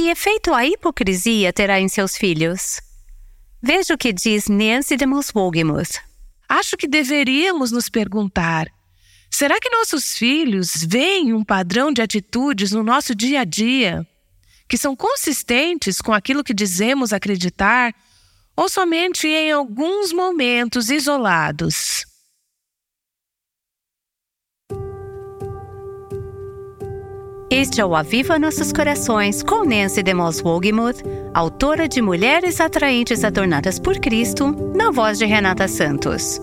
que efeito a hipocrisia terá em seus filhos? Veja o que diz Nancy de Moswogemuth. Acho que deveríamos nos perguntar: será que nossos filhos veem um padrão de atitudes no nosso dia a dia que são consistentes com aquilo que dizemos acreditar ou somente em alguns momentos isolados? Este é o Aviva Nossos Corações com Nancy DeMoss Wogemuth, autora de Mulheres Atraentes Adornadas por Cristo, na voz de Renata Santos.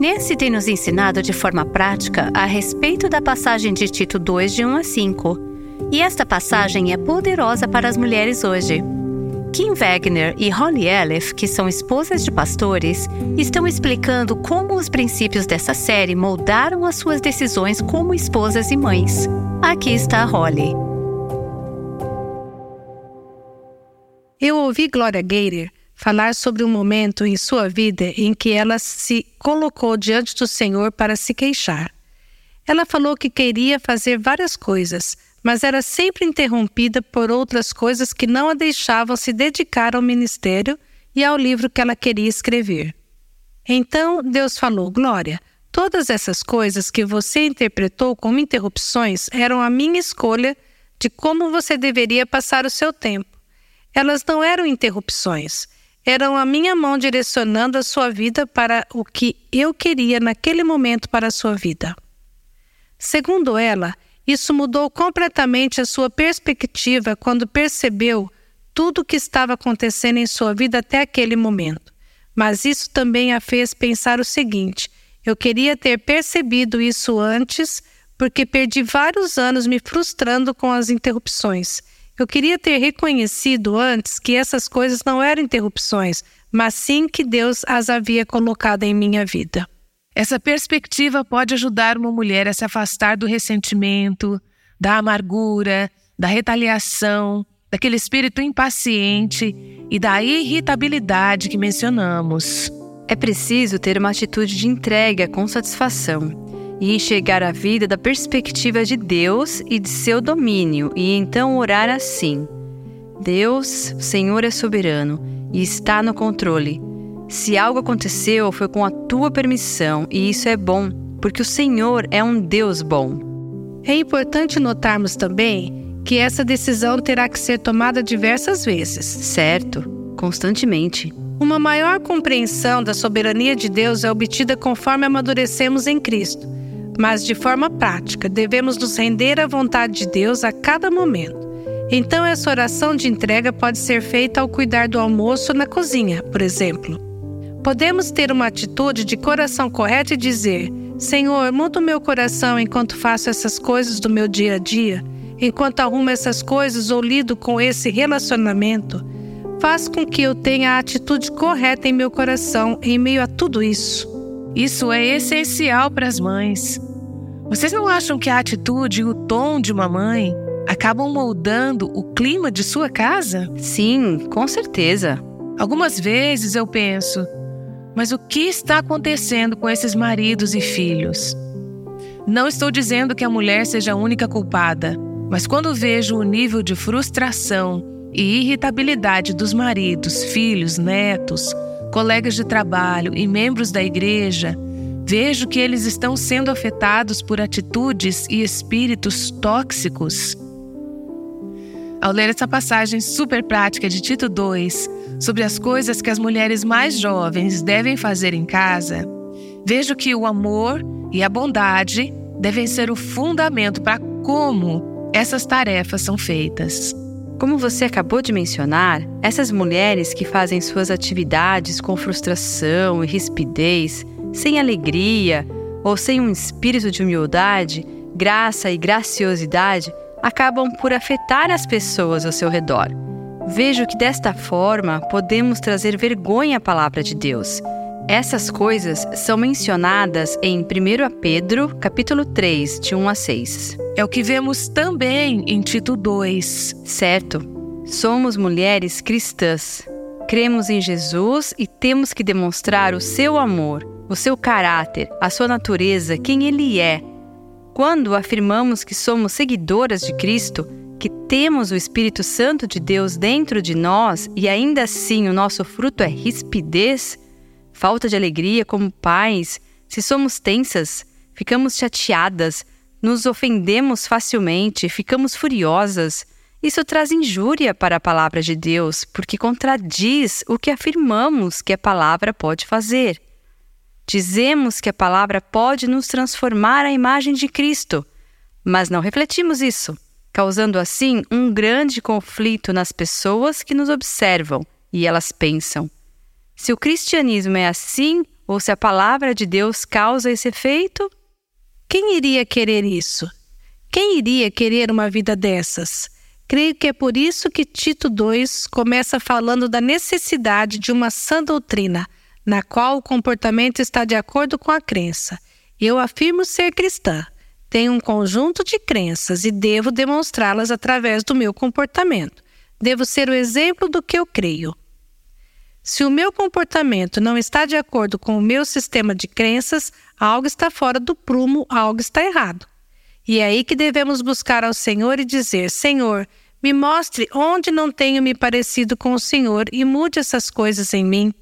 Nancy tem nos ensinado de forma prática a respeito da passagem de Tito 2, de 1 a 5. E esta passagem é poderosa para as mulheres hoje. Kim Wagner e Holly Elef, que são esposas de pastores, estão explicando como os princípios dessa série moldaram as suas decisões como esposas e mães. Aqui está a Holly. Eu ouvi Gloria Gaynor falar sobre um momento em sua vida em que ela se colocou diante do Senhor para se queixar. Ela falou que queria fazer várias coisas, mas era sempre interrompida por outras coisas que não a deixavam se dedicar ao ministério e ao livro que ela queria escrever. Então Deus falou: Glória, todas essas coisas que você interpretou como interrupções eram a minha escolha de como você deveria passar o seu tempo. Elas não eram interrupções, eram a minha mão direcionando a sua vida para o que eu queria naquele momento para a sua vida. Segundo ela, isso mudou completamente a sua perspectiva quando percebeu tudo o que estava acontecendo em sua vida até aquele momento. Mas isso também a fez pensar o seguinte: eu queria ter percebido isso antes, porque perdi vários anos me frustrando com as interrupções. Eu queria ter reconhecido antes que essas coisas não eram interrupções, mas sim que Deus as havia colocado em minha vida. Essa perspectiva pode ajudar uma mulher a se afastar do ressentimento, da amargura, da retaliação, daquele espírito impaciente e da irritabilidade que mencionamos. É preciso ter uma atitude de entrega com satisfação e enxergar a vida da perspectiva de Deus e de seu domínio, e então orar assim: Deus, Senhor é soberano e está no controle. Se algo aconteceu, foi com a tua permissão, e isso é bom, porque o Senhor é um Deus bom. É importante notarmos também que essa decisão terá que ser tomada diversas vezes. Certo, constantemente. Uma maior compreensão da soberania de Deus é obtida conforme amadurecemos em Cristo, mas de forma prática, devemos nos render à vontade de Deus a cada momento. Então, essa oração de entrega pode ser feita ao cuidar do almoço na cozinha, por exemplo. Podemos ter uma atitude de coração correto e dizer: Senhor, muda o meu coração enquanto faço essas coisas do meu dia a dia, enquanto arrumo essas coisas ou lido com esse relacionamento. Faz com que eu tenha a atitude correta em meu coração em meio a tudo isso. Isso é essencial para as mães. Vocês não acham que a atitude e o tom de uma mãe acabam moldando o clima de sua casa? Sim, com certeza. Algumas vezes eu penso, mas o que está acontecendo com esses maridos e filhos? Não estou dizendo que a mulher seja a única culpada, mas quando vejo o nível de frustração e irritabilidade dos maridos, filhos, netos, colegas de trabalho e membros da igreja, vejo que eles estão sendo afetados por atitudes e espíritos tóxicos. Ao ler essa passagem super prática de Tito 2, sobre as coisas que as mulheres mais jovens devem fazer em casa, vejo que o amor e a bondade devem ser o fundamento para como essas tarefas são feitas. Como você acabou de mencionar, essas mulheres que fazem suas atividades com frustração e rispidez, sem alegria ou sem um espírito de humildade, graça e graciosidade, acabam por afetar as pessoas ao seu redor Vejo que desta forma podemos trazer vergonha à palavra de Deus. Essas coisas são mencionadas em 1 Pedro, capítulo 3, de 1 a 6. É o que vemos também em Tito 2. Certo. Somos mulheres cristãs. Cremos em Jesus e temos que demonstrar o seu amor, o seu caráter, a sua natureza, quem ele é. Quando afirmamos que somos seguidoras de Cristo, que temos o Espírito Santo de Deus dentro de nós e ainda assim o nosso fruto é rispidez, falta de alegria como pais, se somos tensas, ficamos chateadas, nos ofendemos facilmente, ficamos furiosas, isso traz injúria para a palavra de Deus, porque contradiz o que afirmamos que a palavra pode fazer. Dizemos que a palavra pode nos transformar à imagem de Cristo, mas não refletimos isso, causando assim um grande conflito nas pessoas que nos observam e elas pensam: se o cristianismo é assim ou se a palavra de Deus causa esse efeito? Quem iria querer isso? Quem iria querer uma vida dessas? Creio que é por isso que Tito II começa falando da necessidade de uma sã doutrina, na qual o comportamento está de acordo com a crença. Eu afirmo ser cristã. Tenho um conjunto de crenças e devo demonstrá-las através do meu comportamento. Devo ser o exemplo do que eu creio. Se o meu comportamento não está de acordo com o meu sistema de crenças, algo está fora do prumo, algo está errado. E é aí que devemos buscar ao Senhor e dizer: Senhor, me mostre onde não tenho me parecido com o Senhor e mude essas coisas em mim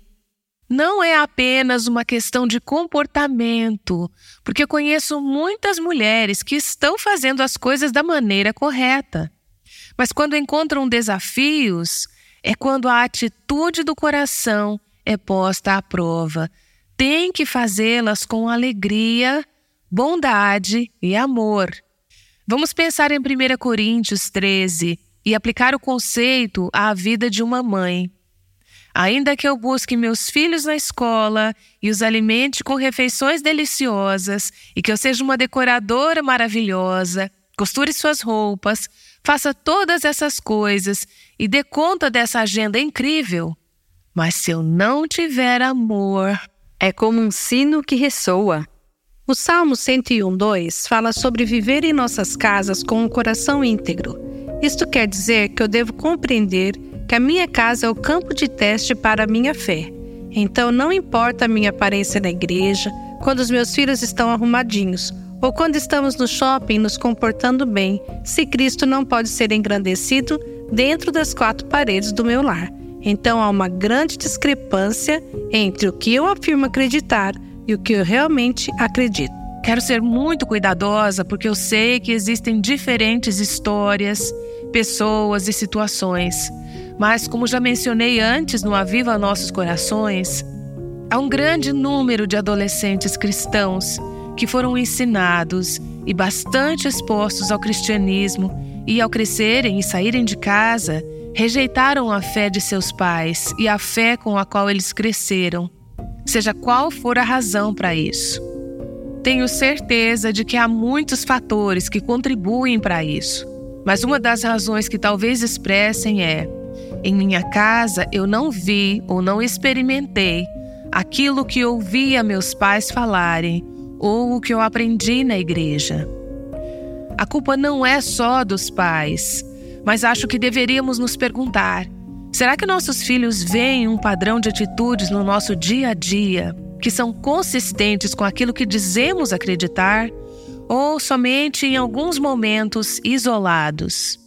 não é apenas uma questão de comportamento, porque conheço muitas mulheres que estão fazendo as coisas da maneira correta. Mas quando encontram desafios, é quando a atitude do coração é posta à prova. Tem que fazê-las com alegria, bondade e amor. Vamos pensar em 1 Coríntios 13 e aplicar o conceito à vida de uma mãe. Ainda que eu busque meus filhos na escola e os alimente com refeições deliciosas, e que eu seja uma decoradora maravilhosa, costure suas roupas, faça todas essas coisas e dê conta dessa agenda incrível. Mas se eu não tiver amor. É como um sino que ressoa. O Salmo 101,2 fala sobre viver em nossas casas com um coração íntegro. Isto quer dizer que eu devo compreender que a minha casa é o campo de teste para a minha fé. Então não importa a minha aparência na igreja, quando os meus filhos estão arrumadinhos, ou quando estamos no shopping nos comportando bem, se Cristo não pode ser engrandecido dentro das quatro paredes do meu lar. Então há uma grande discrepância entre o que eu afirmo acreditar e o que eu realmente acredito. Quero ser muito cuidadosa porque eu sei que existem diferentes histórias, pessoas e situações. Mas, como já mencionei antes no Aviva Nossos Corações, há um grande número de adolescentes cristãos que foram ensinados e bastante expostos ao cristianismo e, ao crescerem e saírem de casa, rejeitaram a fé de seus pais e a fé com a qual eles cresceram, seja qual for a razão para isso. Tenho certeza de que há muitos fatores que contribuem para isso, mas uma das razões que talvez expressem é em minha casa eu não vi ou não experimentei aquilo que ouvia meus pais falarem ou o que eu aprendi na igreja. A culpa não é só dos pais, mas acho que deveríamos nos perguntar: será que nossos filhos veem um padrão de atitudes no nosso dia a dia que são consistentes com aquilo que dizemos acreditar? Ou somente em alguns momentos isolados?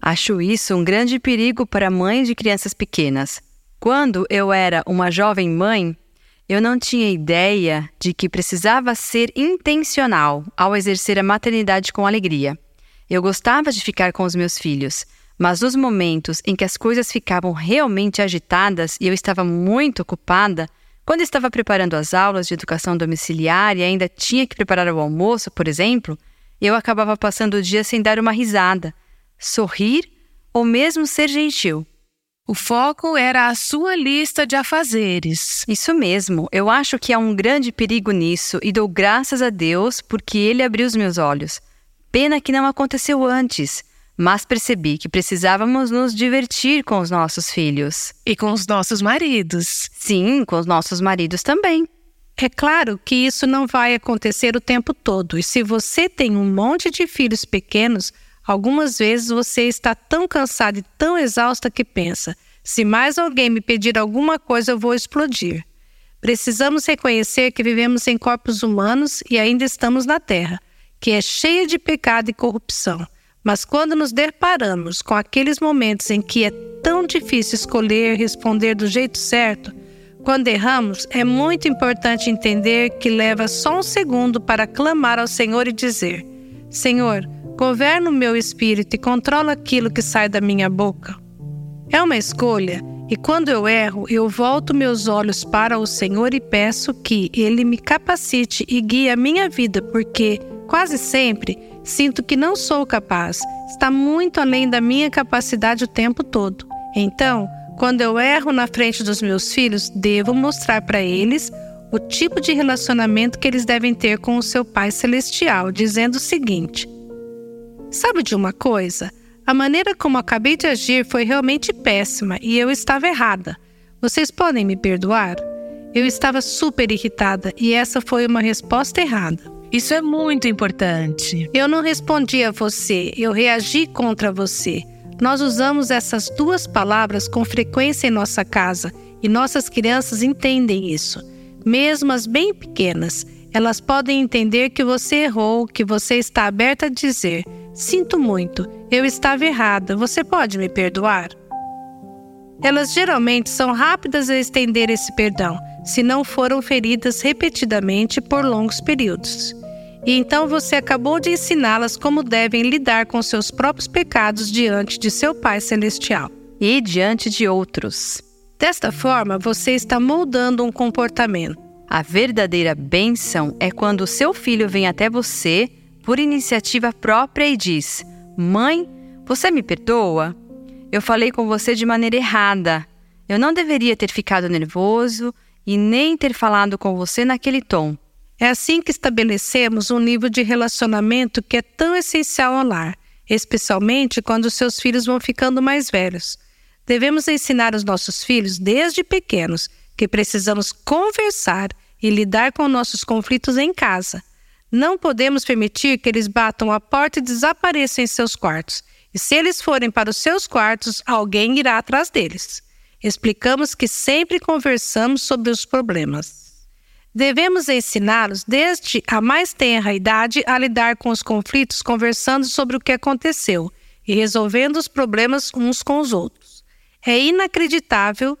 Acho isso um grande perigo para mães de crianças pequenas. Quando eu era uma jovem mãe, eu não tinha ideia de que precisava ser intencional ao exercer a maternidade com alegria. Eu gostava de ficar com os meus filhos, mas nos momentos em que as coisas ficavam realmente agitadas e eu estava muito ocupada, quando estava preparando as aulas de educação domiciliar e ainda tinha que preparar o almoço, por exemplo, eu acabava passando o dia sem dar uma risada sorrir ou mesmo ser gentil. O foco era a sua lista de afazeres. Isso mesmo, eu acho que há um grande perigo nisso e dou graças a Deus porque Ele abriu os meus olhos. Pena que não aconteceu antes, mas percebi que precisávamos nos divertir com os nossos filhos. E com os nossos maridos. Sim, com os nossos maridos também. É claro que isso não vai acontecer o tempo todo, e se você tem um monte de filhos pequenos, Algumas vezes você está tão cansada e tão exausta que pensa: se mais alguém me pedir alguma coisa, eu vou explodir. Precisamos reconhecer que vivemos em corpos humanos e ainda estamos na Terra, que é cheia de pecado e corrupção. Mas quando nos deparamos com aqueles momentos em que é tão difícil escolher responder do jeito certo, quando erramos, é muito importante entender que leva só um segundo para clamar ao Senhor e dizer: Senhor, governa o meu espírito e controla aquilo que sai da minha boca. É uma escolha, e quando eu erro, eu volto meus olhos para o Senhor e peço que Ele me capacite e guie a minha vida, porque, quase sempre, sinto que não sou capaz, está muito além da minha capacidade o tempo todo. Então, quando eu erro na frente dos meus filhos, devo mostrar para eles o tipo de relacionamento que eles devem ter com o seu Pai Celestial, dizendo o seguinte: Sabe de uma coisa? A maneira como acabei de agir foi realmente péssima e eu estava errada. Vocês podem me perdoar? Eu estava super irritada e essa foi uma resposta errada. Isso é muito importante. Eu não respondi a você, eu reagi contra você. Nós usamos essas duas palavras com frequência em nossa casa e nossas crianças entendem isso. Mesmo as bem pequenas, elas podem entender que você errou, que você está aberta a dizer: Sinto muito, eu estava errada, você pode me perdoar? Elas geralmente são rápidas a estender esse perdão, se não foram feridas repetidamente por longos períodos. E então você acabou de ensiná-las como devem lidar com seus próprios pecados diante de seu Pai Celestial. E diante de outros. Desta forma, você está moldando um comportamento. A verdadeira bênção é quando o seu filho vem até você por iniciativa própria e diz: Mãe, você me perdoa? Eu falei com você de maneira errada. Eu não deveria ter ficado nervoso e nem ter falado com você naquele tom. É assim que estabelecemos um nível de relacionamento que é tão essencial ao lar, especialmente quando seus filhos vão ficando mais velhos. Devemos ensinar os nossos filhos desde pequenos que precisamos conversar e lidar com nossos conflitos em casa. Não podemos permitir que eles batam a porta e desapareçam em seus quartos. E se eles forem para os seus quartos, alguém irá atrás deles. Explicamos que sempre conversamos sobre os problemas. Devemos ensiná-los desde a mais tenra idade a lidar com os conflitos, conversando sobre o que aconteceu e resolvendo os problemas uns com os outros. É inacreditável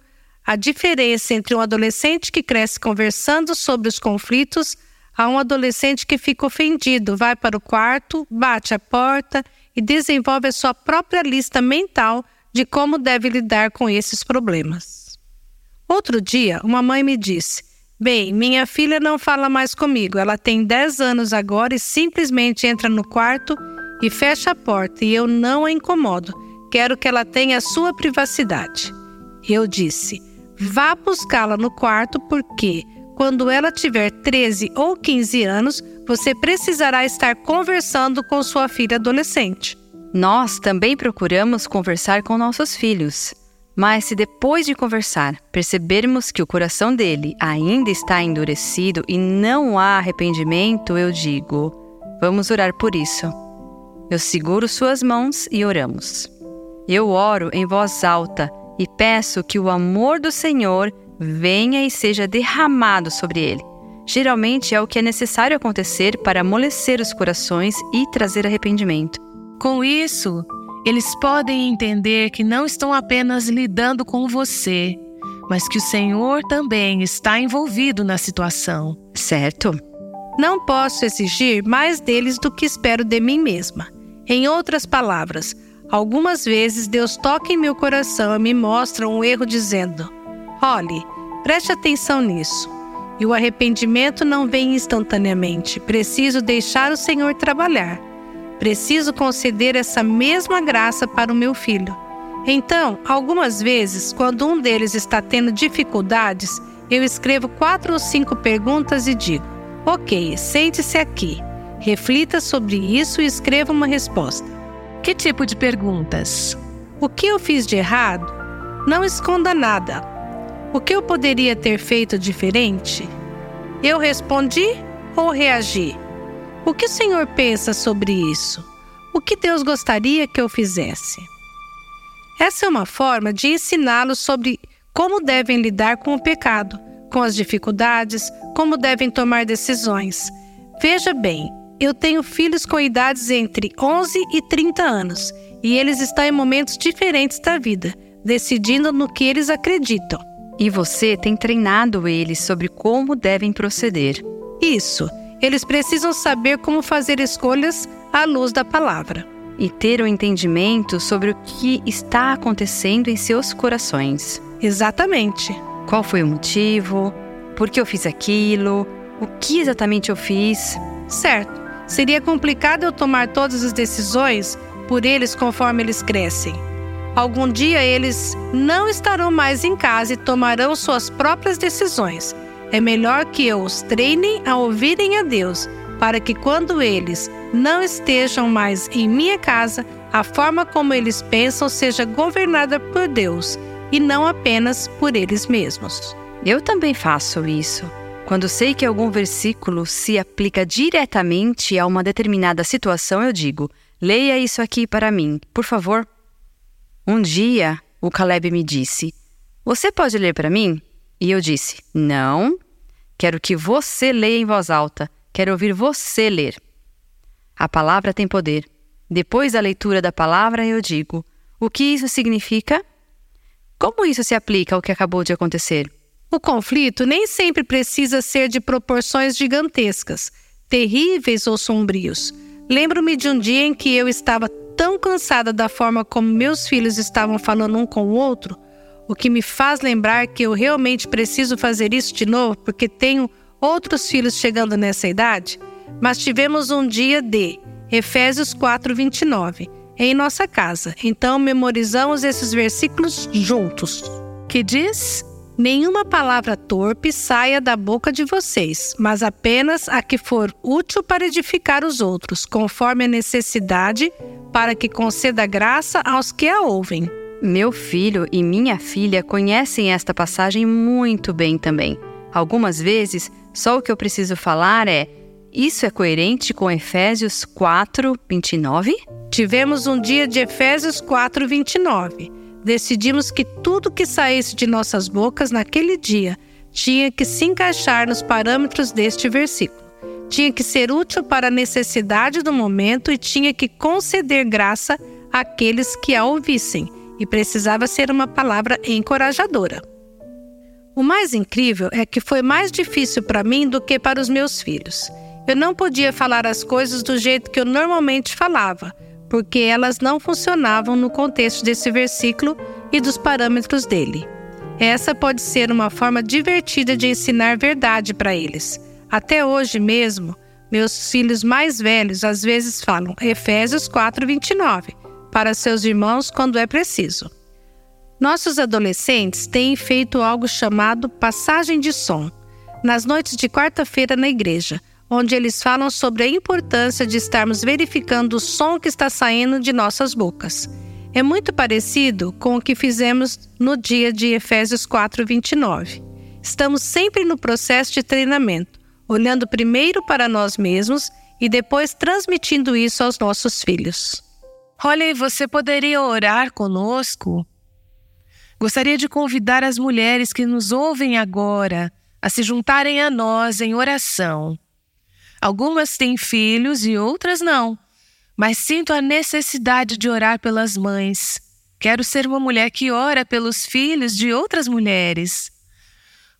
a diferença entre um adolescente que cresce conversando sobre os conflitos a um adolescente que fica ofendido, vai para o quarto, bate a porta e desenvolve a sua própria lista mental de como deve lidar com esses problemas. Outro dia, uma mãe me disse: Bem, minha filha não fala mais comigo. Ela tem 10 anos agora e simplesmente entra no quarto e fecha a porta e eu não a incomodo. Quero que ela tenha a sua privacidade. Eu disse: vá buscá-la no quarto porque, quando ela tiver 13 ou 15 anos, você precisará estar conversando com sua filha adolescente. Nós também procuramos conversar com nossos filhos. Mas se depois de conversar percebermos que o coração dele ainda está endurecido e não há arrependimento, eu digo: vamos orar por isso. Eu seguro suas mãos e oramos. Eu oro em voz alta e peço que o amor do Senhor venha e seja derramado sobre ele. Geralmente é o que é necessário acontecer para amolecer os corações e trazer arrependimento. Com isso, eles podem entender que não estão apenas lidando com você, mas que o Senhor também está envolvido na situação. Certo? Não posso exigir mais deles do que espero de mim mesma. Em outras palavras, algumas vezes Deus toca em meu coração e me mostra um erro dizendo: Olhe, preste atenção nisso. E o arrependimento não vem instantaneamente. Preciso deixar o Senhor trabalhar. Preciso conceder essa mesma graça para o meu filho. Então, algumas vezes, quando um deles está tendo dificuldades, eu escrevo quatro ou cinco perguntas e digo: Ok, sente-se aqui. Reflita sobre isso e escreva uma resposta. Que tipo de perguntas? O que eu fiz de errado? Não esconda nada. O que eu poderia ter feito diferente? Eu respondi ou reagi? O que o Senhor pensa sobre isso? O que Deus gostaria que eu fizesse? Essa é uma forma de ensiná-los sobre como devem lidar com o pecado, com as dificuldades, como devem tomar decisões. Veja bem, Eu tenho filhos com idades entre 11 e 30 anos, e eles estão em momentos diferentes da vida, decidindo no que eles acreditam. E você tem treinado eles sobre como devem proceder. Isso. Eles precisam saber como fazer escolhas à luz da palavra. E ter um entendimento sobre o que está acontecendo em seus corações. Exatamente. Qual foi o motivo? Por que eu fiz aquilo? O que exatamente eu fiz? Certo. Seria complicado eu tomar todas as decisões por eles conforme eles crescem. Algum dia eles não estarão mais em casa e tomarão suas próprias decisões. É melhor que eu os treine a ouvirem a Deus, para que quando eles não estejam mais em minha casa, a forma como eles pensam seja governada por Deus e não apenas por eles mesmos. Eu também faço isso. Quando sei que algum versículo se aplica diretamente a uma determinada situação, eu digo: leia isso aqui para mim, por favor. Um dia, o Caleb me disse: Você pode ler para mim? E eu disse: Não, quero que você leia em voz alta, quero ouvir você ler. A palavra tem poder. Depois da leitura da palavra, eu digo: O que isso significa? Como isso se aplica ao que acabou de acontecer? O conflito nem sempre precisa ser de proporções gigantescas, terríveis ou sombrios. Lembro-me de um dia em que eu estava tão cansada da forma como meus filhos estavam falando um com o outro, o que me faz lembrar que eu realmente preciso fazer isso de novo porque tenho outros filhos chegando nessa idade. Mas tivemos um dia de Efésios 4:29 em nossa casa. Então memorizamos esses versículos juntos. Que diz: Nenhuma palavra torpe saia da boca de vocês, mas apenas a que for útil para edificar os outros, conforme a necessidade, para que conceda graça aos que a ouvem. Meu filho e minha filha conhecem esta passagem muito bem também. Algumas vezes, só o que eu preciso falar é: isso é coerente com Efésios 4, 29? Tivemos um dia de Efésios 4, 29 decidimos que tudo que saísse de nossas bocas naquele dia tinha que se encaixar nos parâmetros deste versículo. Tinha que ser útil para a necessidade do momento e tinha que conceder graça àqueles que a ouvissem, e precisava ser uma palavra encorajadora. O mais incrível é que foi mais difícil para mim do que para os meus filhos. Eu não podia falar as coisas do jeito que eu normalmente falava porque elas não funcionavam no contexto desse versículo e dos parâmetros dele. Essa pode ser uma forma divertida de ensinar verdade para eles. Até hoje mesmo, meus filhos mais velhos às vezes falam Efésios 4:29 para seus irmãos quando é preciso. Nossos adolescentes têm feito algo chamado passagem de som. Nas noites de quarta-feira na igreja, onde eles falam sobre a importância de estarmos verificando o som que está saindo de nossas bocas. É muito parecido com o que fizemos no dia de Efésios 4:29. Estamos sempre no processo de treinamento, olhando primeiro para nós mesmos e depois transmitindo isso aos nossos filhos. Olha, você poderia orar conosco? Gostaria de convidar as mulheres que nos ouvem agora a se juntarem a nós em oração. Algumas têm filhos e outras não, mas sinto a necessidade de orar pelas mães. Quero ser uma mulher que ora pelos filhos de outras mulheres.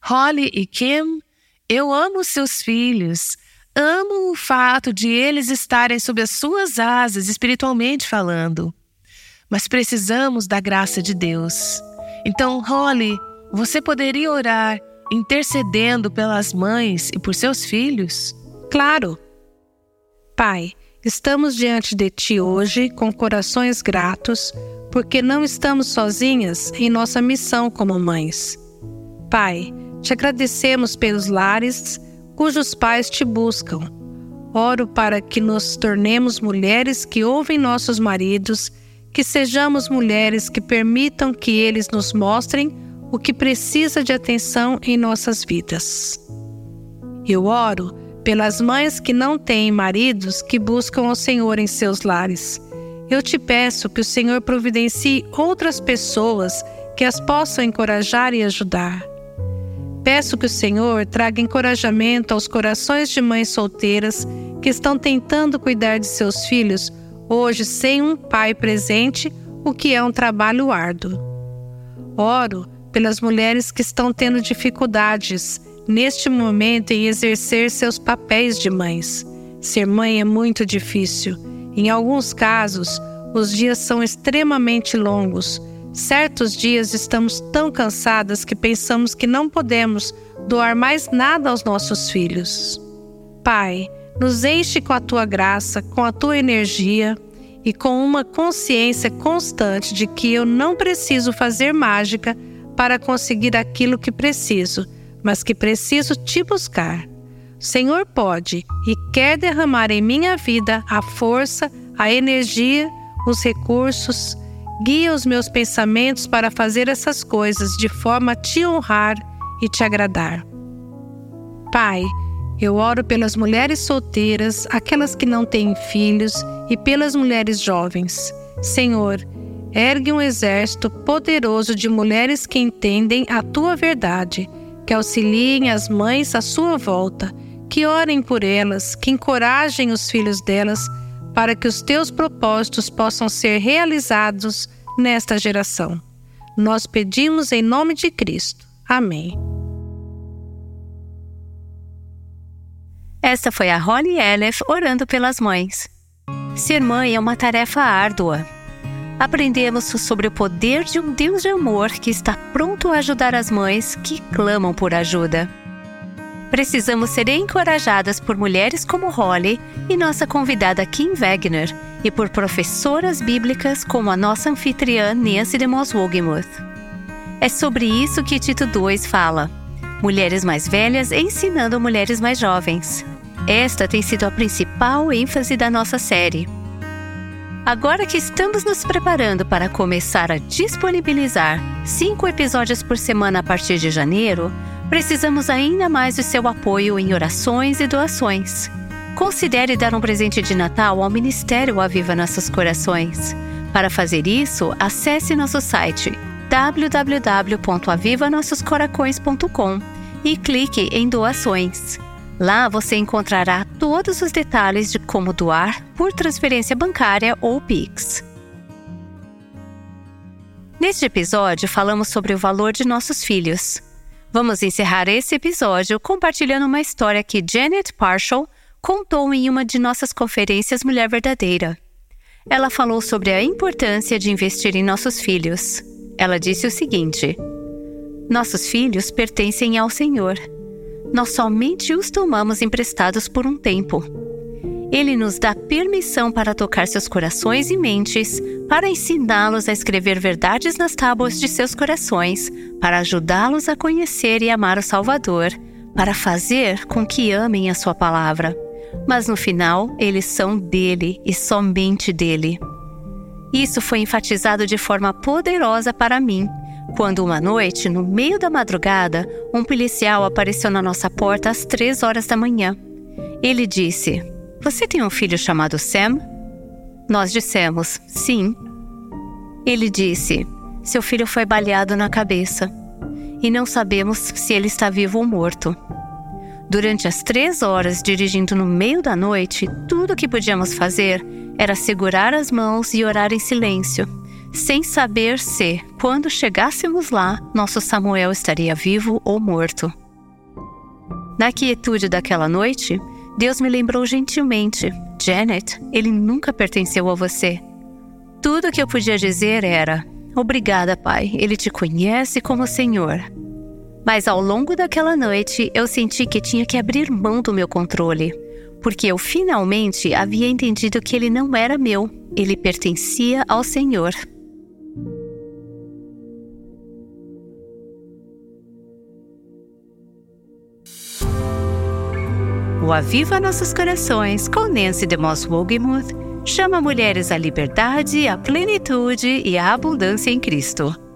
Holly e Kim, eu amo seus filhos. Amo o fato de eles estarem sob as suas asas, espiritualmente falando. Mas precisamos da graça de Deus. Então, Holly, você poderia orar intercedendo pelas mães e por seus filhos? Claro. Pai, estamos diante de Ti hoje com corações gratos, porque não estamos sozinhas em nossa missão como mães. Pai, te agradecemos pelos lares cujos pais te buscam. Oro para que nos tornemos mulheres que ouvem nossos maridos, que sejamos mulheres que permitam que eles nos mostrem o que precisa de atenção em nossas vidas. Eu oro pelas mães que não têm maridos que buscam o Senhor em seus lares. Eu te peço que o Senhor providencie outras pessoas que as possam encorajar e ajudar. Peço que o Senhor traga encorajamento aos corações de mães solteiras que estão tentando cuidar de seus filhos hoje sem um pai presente, o que é um trabalho árduo. Oro pelas mulheres que estão tendo dificuldades neste momento em exercer seus papéis de mães. Ser mãe é muito difícil. Em alguns casos, os dias são extremamente longos. Certos dias estamos tão cansadas que pensamos que não podemos doar mais nada aos nossos filhos. Pai, nos enche com a tua graça, com a tua energia e com uma consciência constante de que eu não preciso fazer mágica para conseguir aquilo que preciso, mas que preciso te buscar. Senhor pode e quer derramar em minha vida a força, a energia, os recursos. Guia os meus pensamentos para fazer essas coisas de forma a te honrar e te agradar. Pai, eu oro pelas mulheres solteiras, aquelas que não têm filhos e pelas mulheres jovens. Senhor, ergue um exército poderoso de mulheres que entendem a tua verdade, que auxiliem as mães à sua volta, que orem por elas, que encorajem os filhos delas, para que os teus propósitos possam ser realizados nesta geração. Nós pedimos em nome de Cristo. Amém. Esta foi a Holly Elef orando pelas mães. Ser mãe é uma tarefa árdua. Aprendemos sobre o poder de um Deus de amor que está pronto a ajudar as mães que clamam por ajuda. Precisamos ser encorajadas por mulheres como Holly e nossa convidada Kim Wagner e por professoras bíblicas como a nossa anfitriã Nancy de Moss Wogemuth. É sobre isso que Tito 2 fala mulheres mais velhas ensinando mulheres mais jovens. Esta tem sido a principal ênfase da nossa série. Agora que estamos nos preparando para começar a disponibilizar cinco episódios por semana a partir de janeiro, precisamos ainda mais do seu apoio em orações e doações. Considere dar um presente de Natal ao Ministério Aviva Nossos Corações. Para fazer isso, acesse nosso site www.avivanossoscoracões.com e clique em Doações. Lá você encontrará todos os detalhes de como doar por transferência bancária ou Pix. Neste episódio, falamos sobre o valor de nossos filhos. Vamos encerrar esse episódio compartilhando uma história que Janet Parshall contou em uma de nossas conferências Mulher Verdadeira. Ela falou sobre a importância de investir em nossos filhos. Ela disse o seguinte: Nossos filhos pertencem ao Senhor. Nós somente os tomamos emprestados por um tempo. Ele nos dá permissão para tocar seus corações e mentes, para ensiná-los a escrever verdades nas tábuas de seus corações, para ajudá-los a conhecer e amar o Salvador, para fazer com que amem a Sua palavra. Mas no final, eles são dele e somente dele. Isso foi enfatizado de forma poderosa para mim, quando uma noite, no meio da madrugada, um policial apareceu na nossa porta às três horas da manhã. Ele disse: Você tem um filho chamado Sam? Nós dissemos: Sim. Ele disse: Seu filho foi baleado na cabeça e não sabemos se ele está vivo ou morto. Durante as três horas dirigindo no meio da noite, tudo o que podíamos fazer era segurar as mãos e orar em silêncio, sem saber se, quando chegássemos lá, nosso Samuel estaria vivo ou morto. Na quietude daquela noite, Deus me lembrou gentilmente: Janet, ele nunca pertenceu a você. Tudo o que eu podia dizer era: Obrigada, Pai, ele te conhece como Senhor. Mas ao longo daquela noite, eu senti que tinha que abrir mão do meu controle, porque eu finalmente havia entendido que ele não era meu, ele pertencia ao Senhor. O Aviva Nossos Corações, com Nancy DeMoss Wogemuth, chama mulheres à liberdade, à plenitude e à abundância em Cristo.